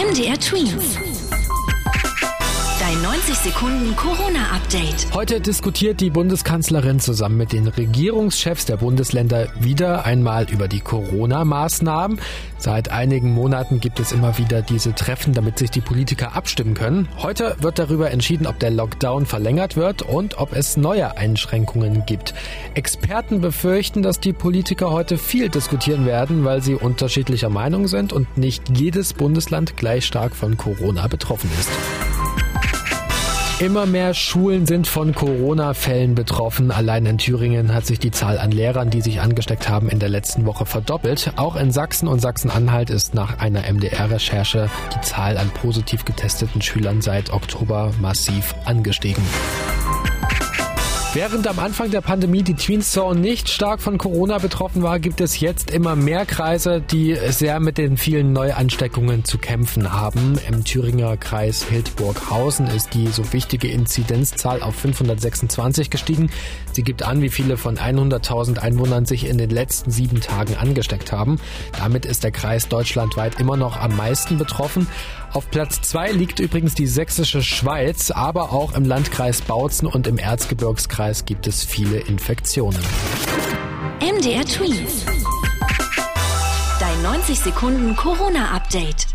MDR Twins. Dein 90 Sekunden Corona-Update. Heute diskutiert die Bundeskanzlerin zusammen mit den Regierungschefs der Bundesländer wieder einmal über die Corona-Maßnahmen. Seit einigen Monaten gibt es immer wieder diese Treffen, damit sich die Politiker abstimmen können. Heute wird darüber entschieden, ob der Lockdown verlängert wird und ob es neue Einschränkungen gibt. Experten befürchten, dass die Politiker heute viel diskutieren werden, weil sie unterschiedlicher Meinung sind und nicht jedes Bundesland gleich stark von Corona betroffen ist. Immer mehr Schulen sind von Corona-Fällen betroffen. Allein in Thüringen hat sich die Zahl an Lehrern, die sich angesteckt haben, in der letzten Woche verdoppelt. Auch in Sachsen und Sachsen-Anhalt ist nach einer MDR-Recherche die Zahl an positiv getesteten Schülern seit Oktober massiv angestiegen. Während am Anfang der Pandemie die Twins Zone nicht stark von Corona betroffen war, gibt es jetzt immer mehr Kreise, die sehr mit den vielen Neuansteckungen zu kämpfen haben. Im Thüringer Kreis Hildburghausen ist die so wichtige Inzidenzzahl auf 526 gestiegen. Sie gibt an, wie viele von 100.000 Einwohnern sich in den letzten sieben Tagen angesteckt haben. Damit ist der Kreis deutschlandweit immer noch am meisten betroffen. Auf Platz zwei liegt übrigens die sächsische Schweiz, aber auch im Landkreis Bautzen und im Erzgebirgskreis gibt es viele Infektionen. MDR Twins. Dein 90 Sekunden Corona-Update.